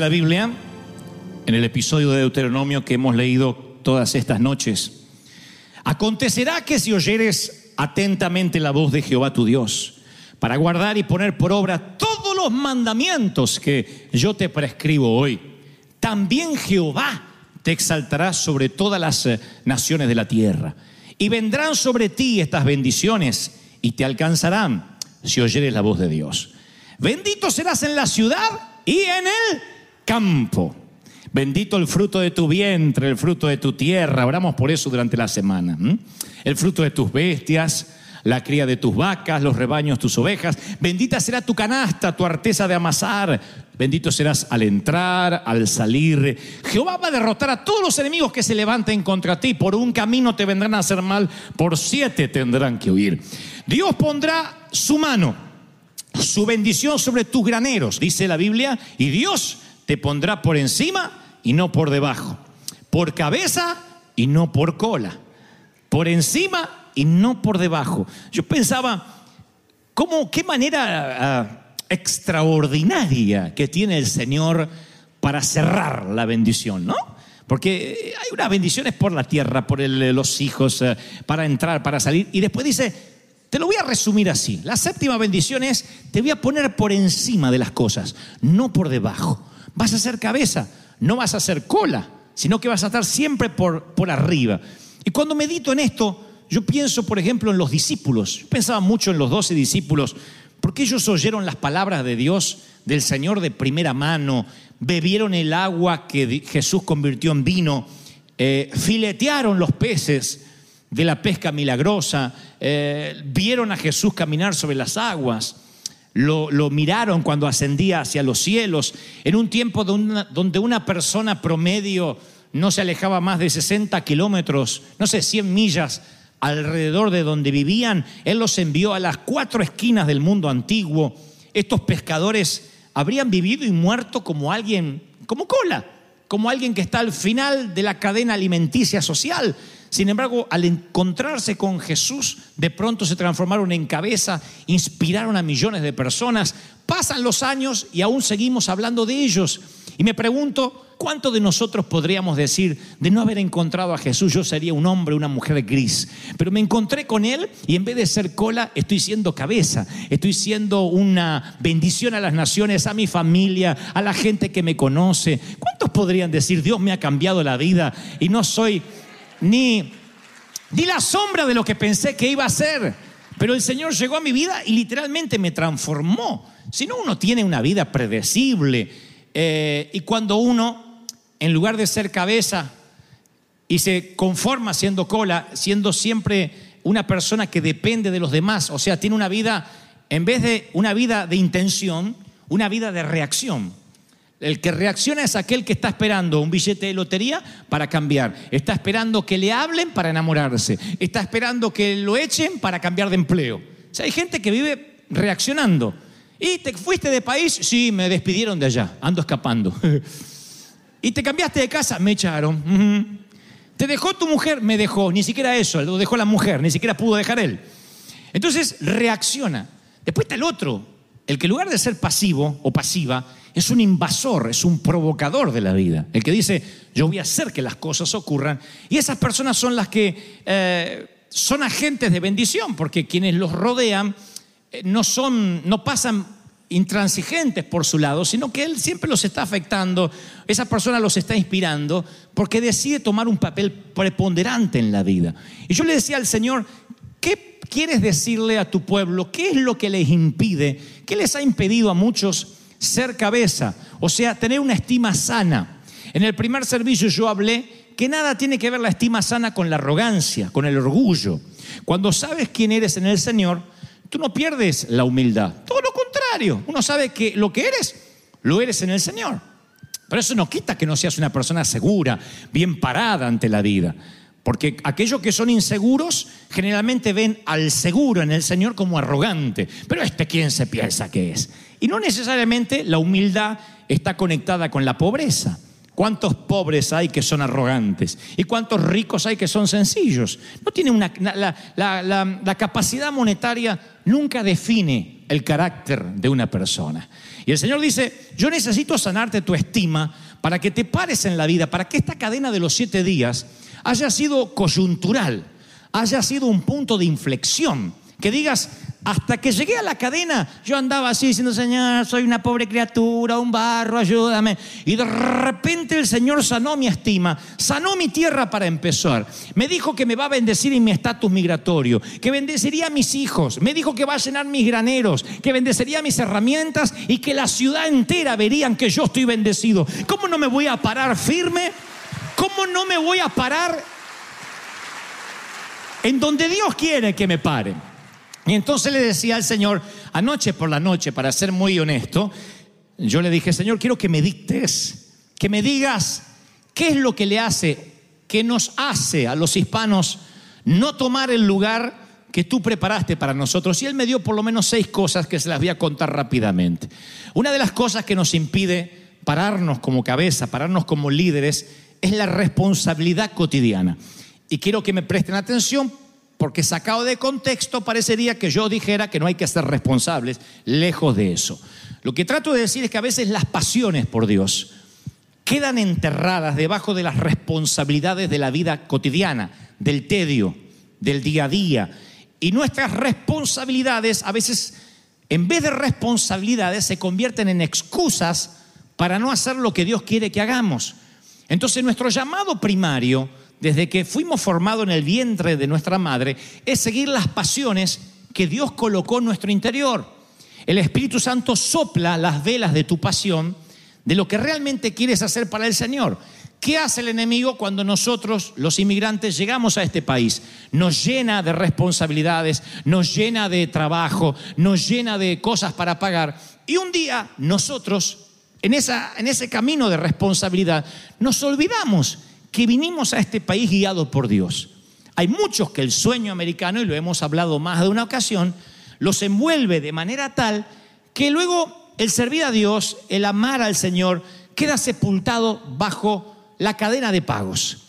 La Biblia, en el episodio de Deuteronomio que hemos leído todas estas noches, acontecerá que si oyeres atentamente la voz de Jehová tu Dios, para guardar y poner por obra todos los mandamientos que yo te prescribo hoy, también Jehová te exaltará sobre todas las eh, naciones de la tierra. Y vendrán sobre ti estas bendiciones y te alcanzarán si oyeres la voz de Dios. Bendito serás en la ciudad y en el campo. Bendito el fruto de tu vientre, el fruto de tu tierra. Oramos por eso durante la semana. El fruto de tus bestias, la cría de tus vacas, los rebaños, tus ovejas. Bendita será tu canasta, tu arteza de amasar. Bendito serás al entrar, al salir. Jehová va a derrotar a todos los enemigos que se levanten contra ti. Por un camino te vendrán a hacer mal, por siete tendrán que huir. Dios pondrá su mano su bendición sobre tus graneros, dice la Biblia, y Dios te pondrá por encima y no por debajo, por cabeza y no por cola, por encima y no por debajo. Yo pensaba, ¿cómo, qué manera ah, extraordinaria que tiene el Señor para cerrar la bendición, ¿no? Porque hay unas bendiciones por la tierra, por el- los hijos, eh, para entrar, para salir, y después dice, te lo voy a resumir así. La séptima bendición es, te voy a poner por encima de las cosas, no por debajo. Vas a ser cabeza, no vas a ser cola, sino que vas a estar siempre por, por arriba. Y cuando medito en esto, yo pienso, por ejemplo, en los discípulos. Yo pensaba mucho en los doce discípulos, porque ellos oyeron las palabras de Dios, del Señor de primera mano, bebieron el agua que Jesús convirtió en vino, eh, filetearon los peces de la pesca milagrosa, eh, vieron a Jesús caminar sobre las aguas, lo, miraron cuando ascendía hacia los cielos, en un tiempo donde una persona promedio no se alejaba más de 60 kilómetros, no sé, 100 millas alrededor de donde vivían, Él los envió a las cuatro esquinas del mundo antiguo. Estos pescadores habrían vivido y muerto como alguien, como cola, como alguien que está al final de la cadena alimenticia social. Sin embargo, al encontrarse con Jesús, de pronto se transformaron en cabeza, inspiraron a millones de personas. Pasan los años y aún seguimos hablando de ellos. Y me pregunto, ¿cuánto de nosotros podríamos decir de no haber encontrado a Jesús? Yo sería un hombre, una mujer gris. Pero me encontré con Él y en vez de ser cola, estoy siendo cabeza. Estoy siendo una bendición a las naciones, a mi familia, a la gente que me conoce. ¿Cuántos podrían decir, Dios me ha cambiado la vida y no soy ni, ni la sombra de lo que pensé que iba a ser? Pero el Señor llegó a mi vida y literalmente me transformó. Si no, uno tiene una vida predecible. Eh, y cuando uno, en lugar de ser cabeza y se conforma siendo cola, siendo siempre una persona que depende de los demás, o sea, tiene una vida, en vez de una vida de intención, una vida de reacción. El que reacciona es aquel que está esperando un billete de lotería para cambiar. Está esperando que le hablen para enamorarse. Está esperando que lo echen para cambiar de empleo. O hay gente que vive reaccionando. ¿Y te fuiste de país? Sí, me despidieron de allá. Ando escapando. ¿Y te cambiaste de casa? Me echaron. ¿Te dejó tu mujer? Me dejó. Ni siquiera eso, lo dejó la mujer, ni siquiera pudo dejar él. Entonces reacciona. Después está el otro, el que en lugar de ser pasivo o pasiva, es un invasor, es un provocador de la vida. El que dice, yo voy a hacer que las cosas ocurran. Y esas personas son las que eh, son agentes de bendición, porque quienes los rodean eh, no son, no pasan intransigentes por su lado, sino que él siempre los está afectando, esa persona los está inspirando, porque decide tomar un papel preponderante en la vida. Y yo le decía al Señor, ¿qué quieres decirle a tu pueblo? ¿Qué es lo que les impide? ¿Qué les ha impedido a muchos ser cabeza? O sea, tener una estima sana. En el primer servicio yo hablé que nada tiene que ver la estima sana con la arrogancia, con el orgullo. Cuando sabes quién eres en el Señor, tú no pierdes la humildad. Todo lo contrario, uno sabe que lo que eres, lo eres en el Señor. Pero eso no quita que no seas una persona segura, bien parada ante la vida. Porque aquellos que son inseguros generalmente ven al seguro en el Señor como arrogante. Pero este quién se piensa que es. Y no necesariamente la humildad está conectada con la pobreza. ¿Cuántos pobres hay que son arrogantes? ¿Y cuántos ricos hay que son sencillos? No tiene una, la, la- capacidad monetaria nunca define el carácter de una persona. Y el Señor dice, yo necesito sanarte tu estima para que te pares en la vida, para que esta cadena de los siete días haya sido coyuntural, haya sido un punto de inflexión. Que digas, hasta que llegué a la cadena, yo andaba así diciendo, Señor, soy una pobre criatura, un barro, ayúdame. Y de repente el Señor sanó mi estima, sanó mi tierra para empezar. Me dijo que me va a bendecir en mi estatus migratorio, que bendeciría a mis hijos, me dijo que va a llenar mis graneros, que bendecería mis herramientas y que la ciudad entera verían que yo estoy bendecido. ¿Cómo no me voy a parar firme? ¿Cómo no me voy a parar en donde Dios quiere que me pare? Y entonces le decía al Señor, anoche por la noche, para ser muy honesto, yo le dije, Señor, quiero que me dictes, que me digas qué es lo que le hace, que nos hace a los hispanos no tomar el lugar que tú preparaste para nosotros. Y él me dio por lo menos seis cosas que se las voy a contar rápidamente. Una de las cosas que nos impide pararnos como cabeza, pararnos como líderes, es la responsabilidad cotidiana. Y quiero que me presten atención porque sacado de contexto parecería que yo dijera que no hay que ser responsables, lejos de eso. Lo que trato de decir es que a veces las pasiones por Dios quedan enterradas debajo de las responsabilidades de la vida cotidiana, del tedio, del día a día. Y nuestras responsabilidades a veces, en vez de responsabilidades, se convierten en excusas para no hacer lo que Dios quiere que hagamos. Entonces nuestro llamado primario, desde que fuimos formados en el vientre de nuestra madre, es seguir las pasiones que Dios colocó en nuestro interior. El Espíritu Santo sopla las velas de tu pasión, de lo que realmente quieres hacer para el Señor. ¿Qué hace el enemigo cuando nosotros, los inmigrantes, llegamos a este país? Nos llena de responsabilidades, nos llena de trabajo, nos llena de cosas para pagar. Y un día nosotros, en, esa, en ese camino de responsabilidad, nos olvidamos que vinimos a este país guiados por Dios. Hay muchos que el sueño americano, y lo hemos hablado más de una ocasión, los envuelve de manera tal que luego el servir a Dios, el amar al Señor, queda sepultado bajo la cadena de pagos.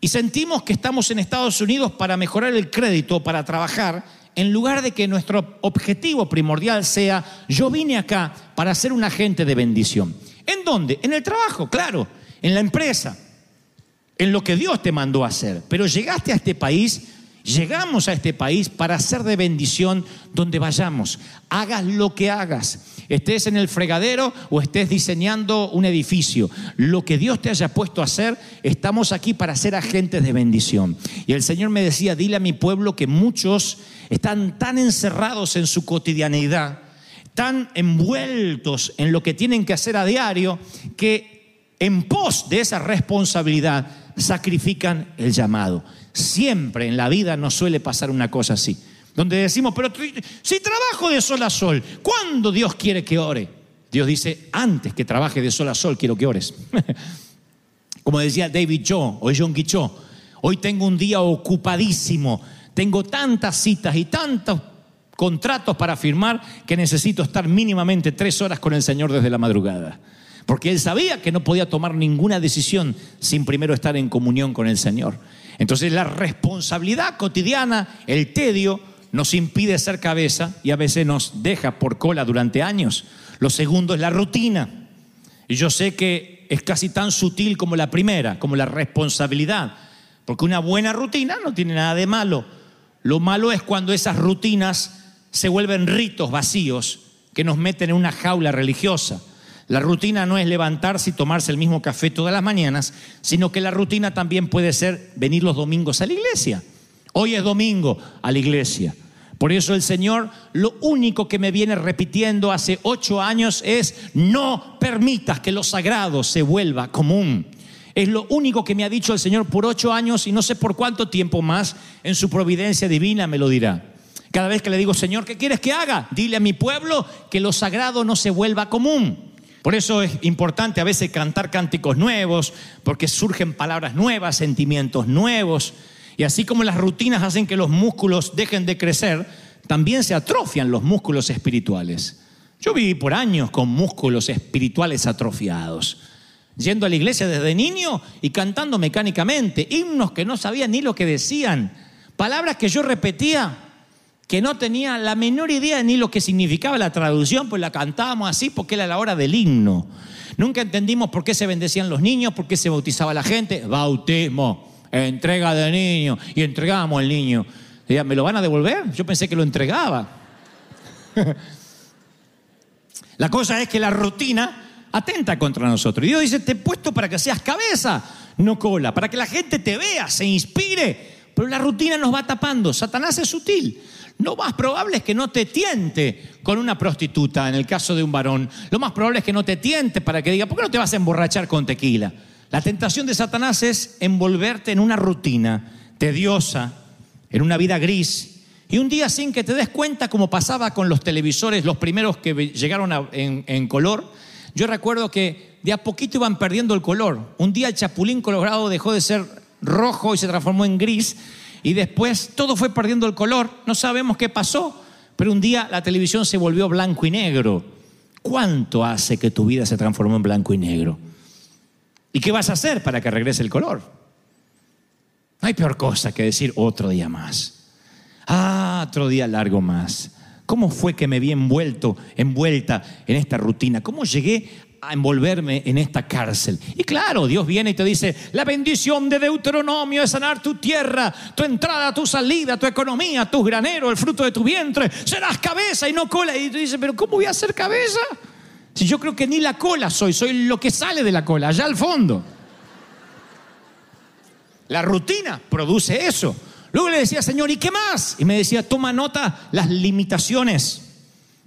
Y sentimos que estamos en Estados Unidos para mejorar el crédito, para trabajar, en lugar de que nuestro objetivo primordial sea, yo vine acá para ser un agente de bendición. ¿En dónde? En el trabajo, claro, en la empresa, en lo que Dios te mandó a hacer. Pero llegaste a este país, llegamos a este país para ser de bendición donde vayamos. Hagas lo que hagas, estés en el fregadero o estés diseñando un edificio. Lo que Dios te haya puesto a hacer, estamos aquí para ser agentes de bendición. Y el Señor me decía, dile a mi pueblo que muchos están tan encerrados en su cotidianidad, tan envueltos en lo que tienen que hacer a diario, que en pos de esa responsabilidad sacrifican el llamado. Siempre en la vida nos suele pasar una cosa así, donde decimos, pero si trabajo de sol a sol, ¿cuándo Dios quiere que ore? Dios dice, antes que trabaje de sol a sol, quiero que ores. Como decía David Cho o John Cho, hoy tengo un día ocupadísimo, tengo tantas citas y tantos contratos para firmar que necesito estar mínimamente tres horas con el Señor desde la madrugada. Porque él sabía que no podía tomar ninguna decisión sin primero estar en comunión con el Señor. Entonces la responsabilidad cotidiana, el tedio, nos impide ser cabeza y a veces nos deja por cola durante años. Lo segundo es la rutina. Y yo sé que es casi tan sutil como la primera, como la responsabilidad. Porque una buena rutina no tiene nada de malo. Lo malo es cuando esas rutinas se vuelven ritos vacíos que nos meten en una jaula religiosa. La rutina no es levantarse y tomarse el mismo café todas las mañanas, sino que la rutina también puede ser venir los domingos a la iglesia. Hoy es domingo a la iglesia. Por eso el Señor lo único que me viene repitiendo hace ocho años es no permitas que lo sagrado se vuelva común. Es lo único que me ha dicho el Señor por ocho años y no sé por cuánto tiempo más en su providencia divina me lo dirá. Cada vez que le digo, Señor, ¿qué quieres que haga? Dile a mi pueblo que lo sagrado no se vuelva común. Por eso es importante a veces cantar cánticos nuevos, porque surgen palabras nuevas, sentimientos nuevos. Y así como las rutinas hacen que los músculos dejen de crecer, también se atrofian los músculos espirituales. Yo viví por años con músculos espirituales atrofiados, yendo a la iglesia desde niño y cantando mecánicamente, himnos que no sabía ni lo que decían, palabras que yo repetía que no tenía la menor idea ni lo que significaba la traducción, pues la cantábamos así porque era la hora del himno. Nunca entendimos por qué se bendecían los niños, por qué se bautizaba la gente. Bautismo entrega de niño, y entregamos al niño. Decía, ¿me lo van a devolver? Yo pensé que lo entregaba. la cosa es que la rutina atenta contra nosotros. Y Dios dice, te he puesto para que seas cabeza, no cola, para que la gente te vea, se inspire. Pero la rutina nos va tapando. Satanás es sutil. Lo más probable es que no te tiente con una prostituta, en el caso de un varón. Lo más probable es que no te tiente para que diga, ¿por qué no te vas a emborrachar con tequila? La tentación de Satanás es envolverte en una rutina tediosa, en una vida gris. Y un día sin que te des cuenta, como pasaba con los televisores, los primeros que llegaron en, en color, yo recuerdo que de a poquito iban perdiendo el color. Un día el chapulín colorado dejó de ser rojo y se transformó en gris. Y después todo fue perdiendo el color. No sabemos qué pasó. Pero un día la televisión se volvió blanco y negro. ¿Cuánto hace que tu vida se transformó en blanco y negro? ¿Y qué vas a hacer para que regrese el color? No hay peor cosa que decir otro día más. Ah, otro día largo más. ¿Cómo fue que me vi envuelto, envuelta en esta rutina? ¿Cómo llegué a envolverme en esta cárcel? Y claro, Dios viene y te dice, la bendición de Deuteronomio es sanar tu tierra, tu entrada, tu salida, tu economía, tus graneros, el fruto de tu vientre. Serás cabeza y no cola. Y tú dices, pero ¿cómo voy a ser cabeza? Si yo creo que ni la cola soy, soy lo que sale de la cola, allá al fondo. La rutina produce eso. Luego le decía, Señor, ¿y qué más? Y me decía, toma nota las limitaciones,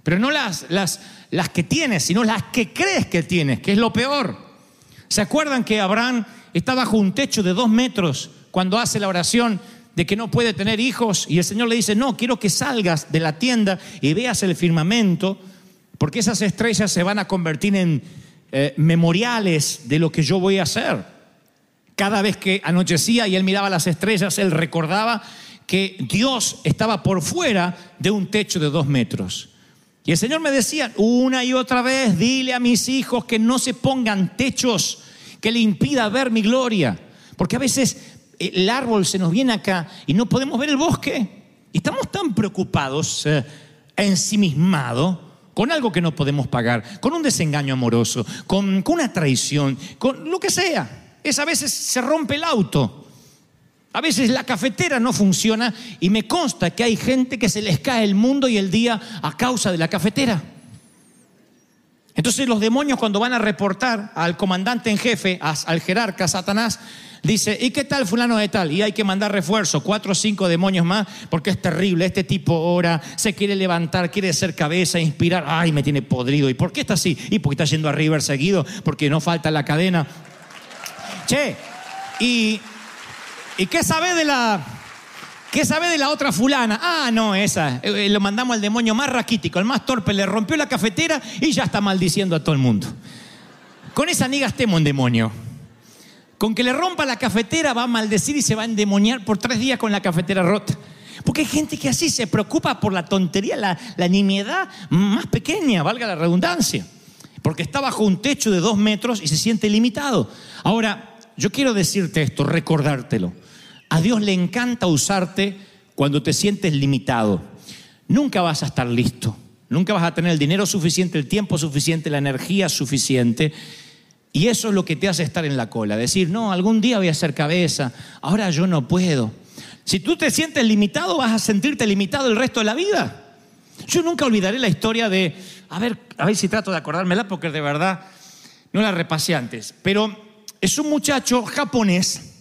pero no las, las, las que tienes, sino las que crees que tienes, que es lo peor. ¿Se acuerdan que Abraham está bajo un techo de dos metros cuando hace la oración de que no puede tener hijos? Y el Señor le dice, no, quiero que salgas de la tienda y veas el firmamento porque esas estrellas se van a convertir en eh, memoriales de lo que yo voy a hacer. Cada vez que anochecía y él miraba las estrellas, él recordaba que Dios estaba por fuera de un techo de dos metros. Y el Señor me decía una y otra vez, dile a mis hijos que no se pongan techos que le impida ver mi gloria. Porque a veces el árbol se nos viene acá y no podemos ver el bosque. Estamos tan preocupados, eh, ensimismados, con algo que no podemos pagar, con un desengaño amoroso, con, con una traición, con lo que sea. Es a veces se rompe el auto. A veces la cafetera no funciona y me consta que hay gente que se les cae el mundo y el día a causa de la cafetera. Entonces los demonios cuando van a reportar al comandante en jefe, al jerarca Satanás, dice, ¿y qué tal fulano de tal? Y hay que mandar refuerzo, cuatro o cinco demonios más, porque es terrible, este tipo ora, se quiere levantar, quiere ser cabeza, inspirar, ay, me tiene podrido. ¿Y por qué está así? Y porque está yendo a River seguido, porque no falta la cadena. Che, ¿y, ¿y qué sabe de la... ¿Qué sabe de la otra fulana? Ah, no, esa. Eh, lo mandamos al demonio más raquítico, el más torpe. Le rompió la cafetera y ya está maldiciendo a todo el mundo. Con esa niga estemos en demonio. Con que le rompa la cafetera va a maldecir y se va a endemoniar por tres días con la cafetera rota. Porque hay gente que así se preocupa por la tontería, la, la nimiedad más pequeña, valga la redundancia. Porque está bajo un techo de dos metros y se siente limitado. Ahora, yo quiero decirte esto, recordártelo. A Dios le encanta usarte cuando te sientes limitado. Nunca vas a estar listo. Nunca vas a tener el dinero suficiente, el tiempo suficiente, la energía suficiente. Y eso es lo que te hace estar en la cola. Decir, no, algún día voy a ser cabeza, ahora yo no puedo. Si tú te sientes limitado, vas a sentirte limitado el resto de la vida. Yo nunca olvidaré la historia de, a ver, a ver si trato de acordármela porque de verdad no la repasé antes, pero es un muchacho japonés,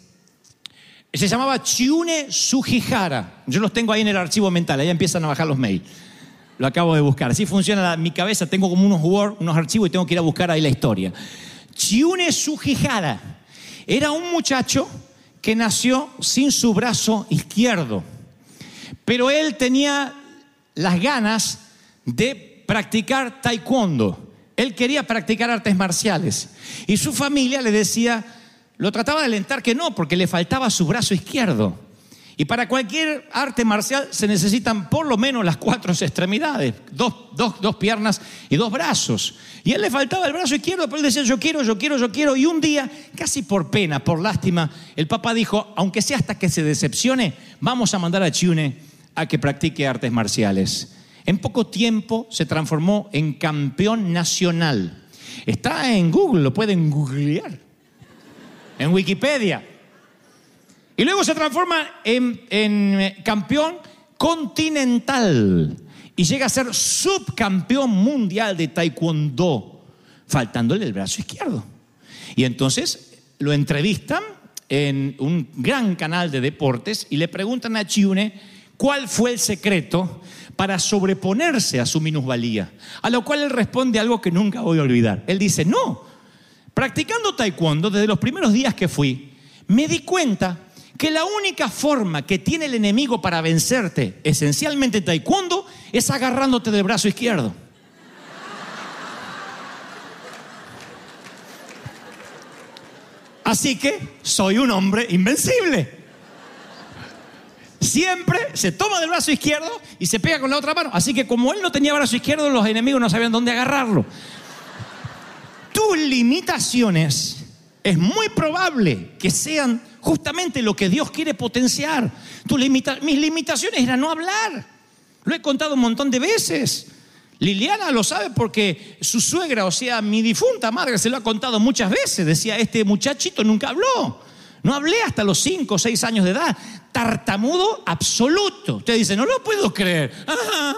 se llamaba Chiune Sugihara. Yo los tengo ahí en el archivo mental, ahí empiezan a bajar los mails. Lo acabo de buscar. Así funciona mi cabeza, tengo como unos Word, unos archivos y tengo que ir a buscar ahí la historia. Chiune Sugihara era un muchacho que nació sin su brazo izquierdo, pero él tenía las ganas de practicar taekwondo. Él quería practicar artes marciales. Y su familia le decía, lo trataba de alentar que no, porque le faltaba su brazo izquierdo. Y para cualquier arte marcial se necesitan por lo menos las cuatro extremidades, dos, dos- dos piernas y dos brazos. Y él le faltaba el brazo izquierdo, pero él decía, yo quiero, yo quiero, yo quiero. Y un día, casi por pena, por lástima, el papá dijo, aunque sea hasta que se decepcione, vamos a mandar a Chiune a que practique artes marciales. En poco tiempo se transformó en campeón nacional. Está en Google, lo pueden googlear. En Wikipedia. Y luego se transforma en, eh, campeón continental. Y llega a ser subcampeón mundial de taekwondo, faltándole el brazo izquierdo. Y entonces lo entrevistan en un gran canal de deportes y le preguntan a Chiune cuál fue el secreto para sobreponerse a su minusvalía. A lo cual él responde algo que nunca voy a olvidar. Él dice, no, practicando taekwondo desde los primeros días que fui, me di cuenta que la única forma que tiene el enemigo para vencerte, esencialmente en taekwondo, es agarrándote del brazo izquierdo. Así que soy un hombre invencible. Siempre se toma del brazo izquierdo y se pega con la otra mano. Así que como él no tenía brazo izquierdo, los enemigos no sabían dónde agarrarlo. Tus limitaciones es muy probable que sean justamente lo que Dios quiere potenciar. Mis limitaciones eran no hablar. Lo he contado un montón de veces. Liliana lo sabe porque su suegra, o sea, mi difunta madre, se lo ha contado muchas veces. Decía, este muchachito nunca habló. No hablé hasta los 5 o 6 años de edad. Tartamudo absoluto. Usted dice, no lo puedo creer. Ajá.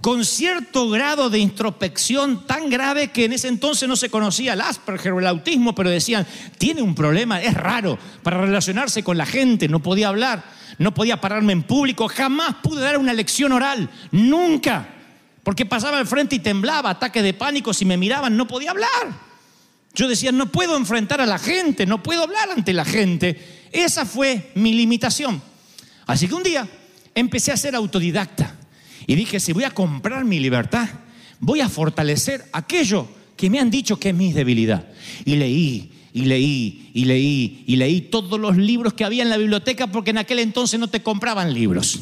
Con cierto grado de introspección tan grave que en ese entonces no se conocía el Asperger o el autismo, pero decían, tiene un problema, es raro para relacionarse con la gente, no podía hablar, no podía pararme en público, jamás pude dar una lección oral, nunca, porque pasaba al frente y temblaba, ataques de pánico, si me miraban no podía hablar. Yo decía, no puedo enfrentar a la gente, no puedo hablar ante la gente. Esa fue mi limitación. Así que un día empecé a ser autodidacta y dije, si voy a comprar mi libertad, voy a fortalecer aquello que me han dicho que es mi debilidad. Y leí, y leí, y leí, y leí todos los libros que había en la biblioteca porque en aquel entonces no te compraban libros.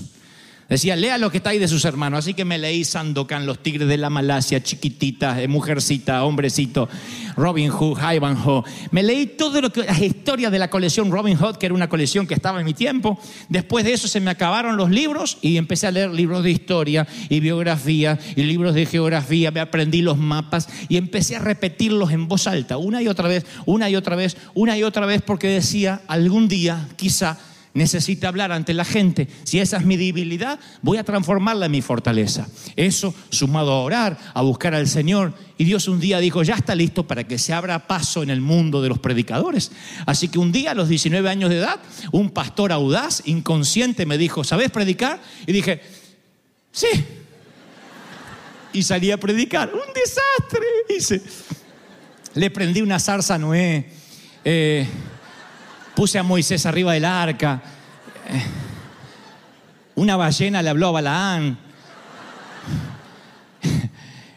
Decía, lea lo que está de sus hermanos. Así que me leí Sandokan, Los Tigres de la Malasia, Chiquitita, eh, Mujercita, Hombrecito, Robin Hood, Ivanhoe. Me leí todo lo que, las historias de la colección Robin Hood, que era una colección que estaba en mi tiempo. Después de eso se me acabaron los libros y empecé a leer libros de historia y biografía y libros de geografía. Me aprendí los mapas y empecé a repetirlos en voz alta, una y otra vez, una y otra vez, una y otra vez, porque decía, algún día, quizá, necesita hablar ante la gente. Si esa es mi debilidad, voy a transformarla en mi fortaleza. Eso sumado a orar, a buscar al Señor. Y Dios un día dijo, ya está listo para que se abra paso en el mundo de los predicadores. Así que un día, a los 19 años de edad, un pastor audaz, inconsciente, me dijo, ¿sabes predicar? Y dije, sí. Y salí a predicar. Un desastre. Le prendí una zarza a Noé. Eh, puse a Moisés arriba del arca. Eh, Una ballena le habló a Balaán.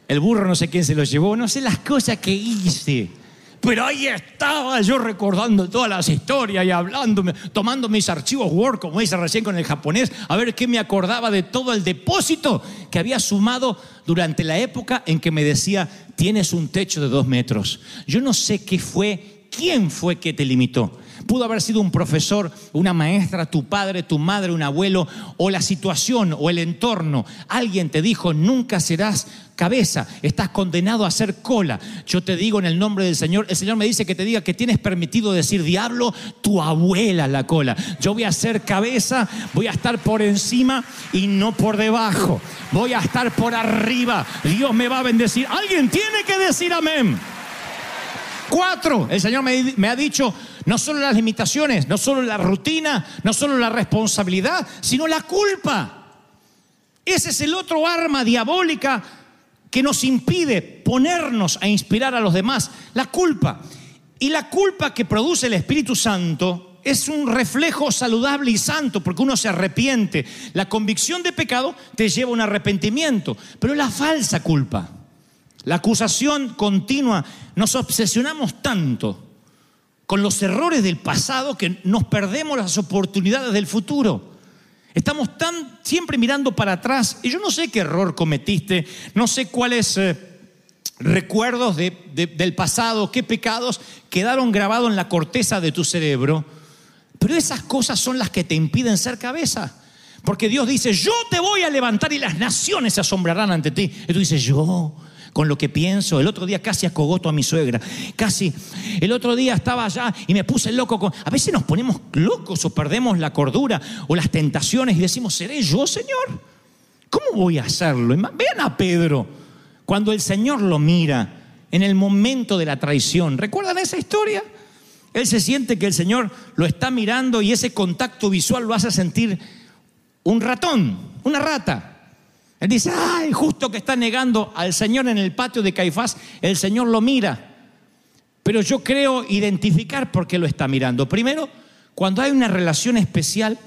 El burro no sé quién se lo llevó, no sé las cosas que hice. Pero ahí estaba yo recordando todas las historias y hablándome, tomando mis archivos Word, como dice recién con el japonés, a ver qué me acordaba de todo el depósito que había sumado durante la época en que me decía, tienes un techo de dos metros. Yo no sé qué fue, quién fue que te limitó, pudo haber sido un profesor, una maestra, tu padre, tu madre, un abuelo, o la situación o el entorno. Alguien te dijo, nunca serás cabeza, estás condenado a ser cola. Yo te digo en el nombre del Señor, el Señor me dice que te diga que tienes permitido decir, diablo, tu abuela la cola. Yo voy a ser cabeza, voy a estar por encima y no por debajo. Voy a estar por arriba. Dios me va a bendecir. Alguien tiene que decir amén. Cuatro, el Señor me, ha dicho no solo las limitaciones, no solo la rutina, no solo la responsabilidad, sino la culpa. Ese es el otro arma diabólica que nos impide ponernos a inspirar a los demás, la culpa. Y la culpa que produce el Espíritu Santo es un reflejo saludable y santo porque uno se arrepiente. La convicción de pecado te lleva a un arrepentimiento, pero la falsa culpa, la acusación continua, nos obsesionamos tanto con los errores del pasado que nos perdemos las oportunidades del futuro. Estamos tan siempre mirando para atrás y yo no sé qué error cometiste, no sé cuáles eh, recuerdos de, de, del pasado, qué pecados quedaron grabados en la corteza de tu cerebro, pero esas cosas son las que te impiden ser cabeza. Porque Dios dice, yo te voy a levantar y las naciones se asombrarán ante ti. Y tú dices, yo, con lo que pienso. El otro día casi acogoto a mi suegra. Casi. El otro día estaba allá y me puse loco. Con... A veces nos ponemos locos o perdemos la cordura o las tentaciones y decimos, ¿seré yo, Señor? ¿Cómo voy a hacerlo? Vean a Pedro cuando el Señor lo mira en el momento de la traición. ¿Recuerdan esa historia? Él se siente que el Señor lo está mirando y ese contacto visual lo hace sentir un ratón, una rata. Él dice, ay, justo que está negando al Señor en el patio de Caifás, el Señor lo mira. Pero yo creo identificar por qué lo está mirando. Primero, cuando hay una relación especial,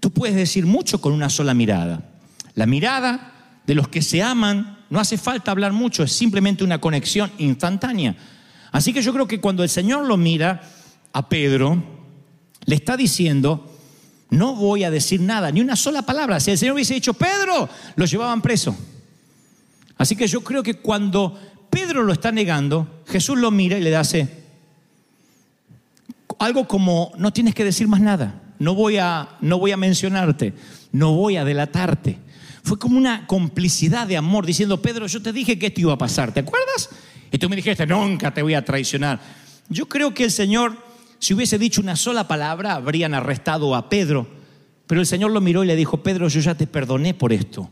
tú puedes decir mucho con una sola mirada. La mirada de los que se aman, no hace falta hablar mucho, es simplemente una conexión instantánea. Así que yo creo que cuando el Señor lo mira a Pedro, le está diciendo, no voy a decir nada, ni una sola palabra. Si el Señor hubiese dicho, Pedro, lo llevaban preso. Así que yo creo que cuando Pedro lo está negando, Jesús lo mira y le hace algo como, no tienes que decir más nada, no voy a, no voy a mencionarte, no voy a delatarte. Fue como una complicidad de amor diciendo, Pedro, yo te dije que esto iba a pasar, ¿te acuerdas? Y tú me dijiste, nunca te voy a traicionar. Yo creo que el Señor si hubiese dicho una sola palabra, habrían arrestado a Pedro. Pero el Señor lo miró y le dijo, Pedro, yo ya te perdoné por esto.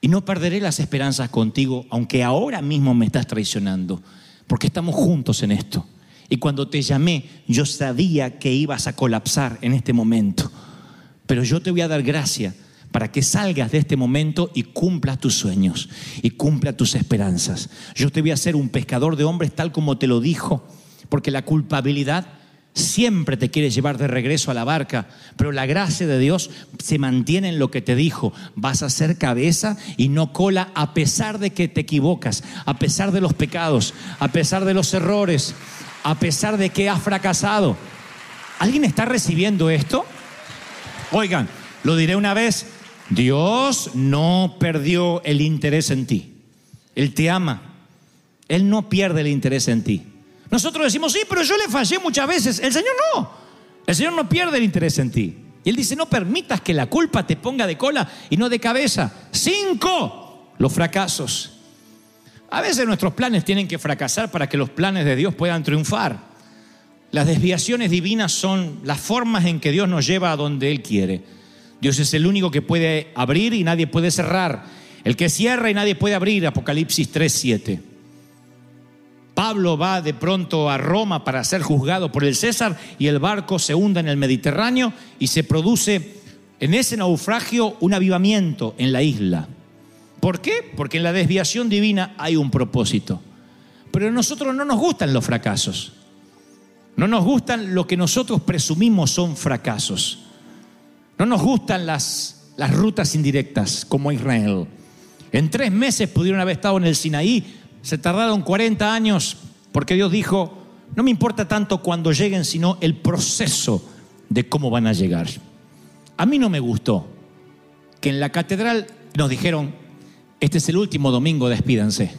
Y no perderé las esperanzas contigo, aunque ahora mismo me estás traicionando, porque estamos juntos en esto. Y cuando te llamé, yo sabía que ibas a colapsar en este momento. Pero yo te voy a dar gracia para que salgas de este momento y cumplas tus sueños y cumpla tus esperanzas. Yo te voy a hacer un pescador de hombres tal como te lo dijo, porque la culpabilidad siempre te quiere llevar de regreso a la barca, pero la gracia de Dios se mantiene en lo que te dijo. Vas a ser cabeza y no cola a pesar de que te equivocas, a pesar de los pecados, a pesar de los errores, a pesar de que has fracasado. ¿Alguien está recibiendo esto? Oigan, lo diré una vez, Dios no perdió el interés en ti. Él te ama. Él no pierde el interés en ti. Nosotros decimos, sí, pero yo le fallé muchas veces. El Señor no. El Señor no pierde el interés en ti. Y Él dice, no permitas que la culpa te ponga de cola y no de cabeza. Cinco, los fracasos. A veces nuestros planes tienen que fracasar para que los planes de Dios puedan triunfar. Las desviaciones divinas son las formas en que Dios nos lleva a donde Él quiere. Dios es el único que puede abrir y nadie puede cerrar. El que cierra y nadie puede abrir. Apocalipsis 3, 7. Pablo va de pronto a Roma para ser juzgado por el César y el barco se hunda en el Mediterráneo y se produce en ese naufragio un avivamiento en la isla. ¿Por qué? Porque en la desviación divina hay un propósito. Pero a nosotros no nos gustan los fracasos. No nos gustan lo que nosotros presumimos son fracasos. No nos gustan las, las rutas indirectas como Israel. En tres meses pudieron haber estado en el Sinaí, se tardaron 40 años porque Dios dijo, no me importa tanto cuando lleguen, sino el proceso de cómo van a llegar. A mí no me gustó que en la catedral nos dijeron, este es el último domingo, despídanse.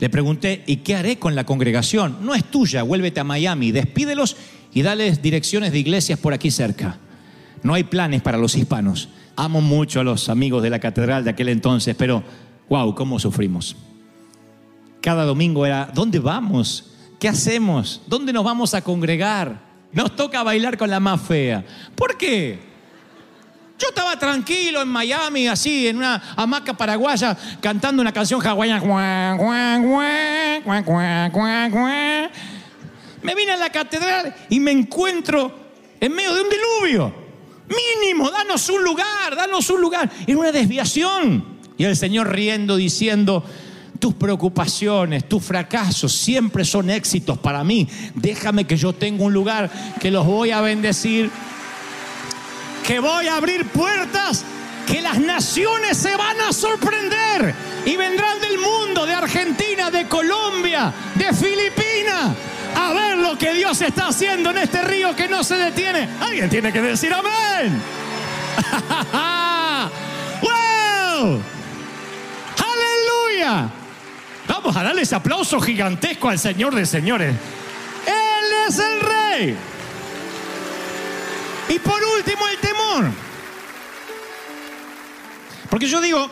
Le pregunté, ¿y qué haré con la congregación? No es tuya, vuélvete a Miami, despídelos y dales direcciones de iglesias por aquí cerca. No hay planes para los hispanos. Amo mucho a los amigos de la catedral de aquel entonces, pero wow, cómo sufrimos. Cada domingo era, ¿dónde vamos? ¿Qué hacemos? ¿Dónde nos vamos a congregar? Nos toca bailar con la más fea. ¿Por qué? Yo estaba tranquilo en Miami, así, en una hamaca paraguaya, cantando una canción hawaiana. Me vine a la catedral y me encuentro en medio de un diluvio. Mínimo, danos un lugar, danos un lugar. En una desviación. Y el Señor riendo, diciendo, tus preocupaciones, tus fracasos siempre son éxitos para mí. Déjame que yo tenga un lugar que los voy a bendecir, que voy a abrir puertas, que las naciones se van a sorprender y vendrán del mundo, de Argentina, de Colombia, de Filipinas, a ver lo que Dios está haciendo en este río que no se detiene. Alguien tiene que decir amén. ¡Wow! ¡Aleluya! Vamos a darle ese aplauso gigantesco al Señor de señores. Él es el Rey. Y por último, el temor. Porque yo digo,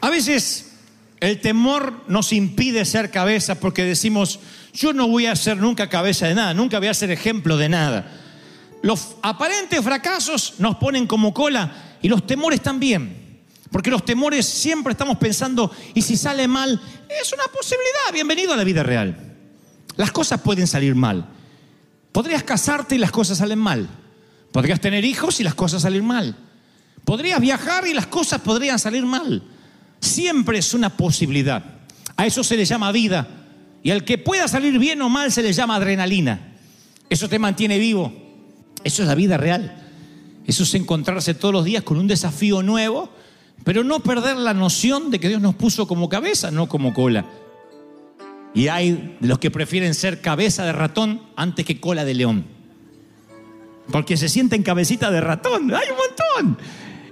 a veces el temor nos impide ser cabeza porque decimos, yo no voy a ser nunca cabeza de nada, nunca voy a ser ejemplo de nada. Los aparentes fracasos nos ponen como cola y los temores también. Porque los temores siempre estamos pensando, y si sale mal, es una posibilidad. Bienvenido a la vida real. Las cosas pueden salir mal. Podrías casarte y las cosas salen mal. Podrías tener hijos y las cosas salen mal. Podrías viajar y las cosas podrían salir mal. Siempre es una posibilidad. A eso se le llama vida. Y al que pueda salir bien o mal se le llama adrenalina. Eso te mantiene vivo. Eso es la vida real. Eso es encontrarse todos los días con un desafío nuevo, pero no perder la noción de que Dios nos puso como cabeza, no como cola. Y hay los que prefieren ser cabeza de ratón antes que cola de león. Porque se sienten cabecita de ratón. Hay un montón.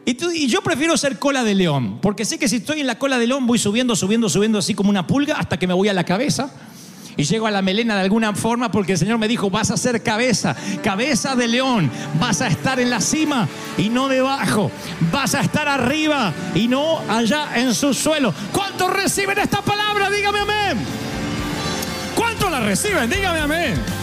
Y, y yo prefiero ser cola de león. Porque sé que si estoy en la cola de león voy subiendo, subiendo, subiendo así como una pulga hasta que me voy a la cabeza. Y llego a la melena de alguna forma porque el Señor me dijo, vas a ser cabeza, cabeza de león. Vas a estar en la cima y no debajo. Vas a estar arriba y no allá en su suelo. ¿Cuántos reciben esta palabra? Dígame amén. ¿Cuántos la reciben? Dígame amén.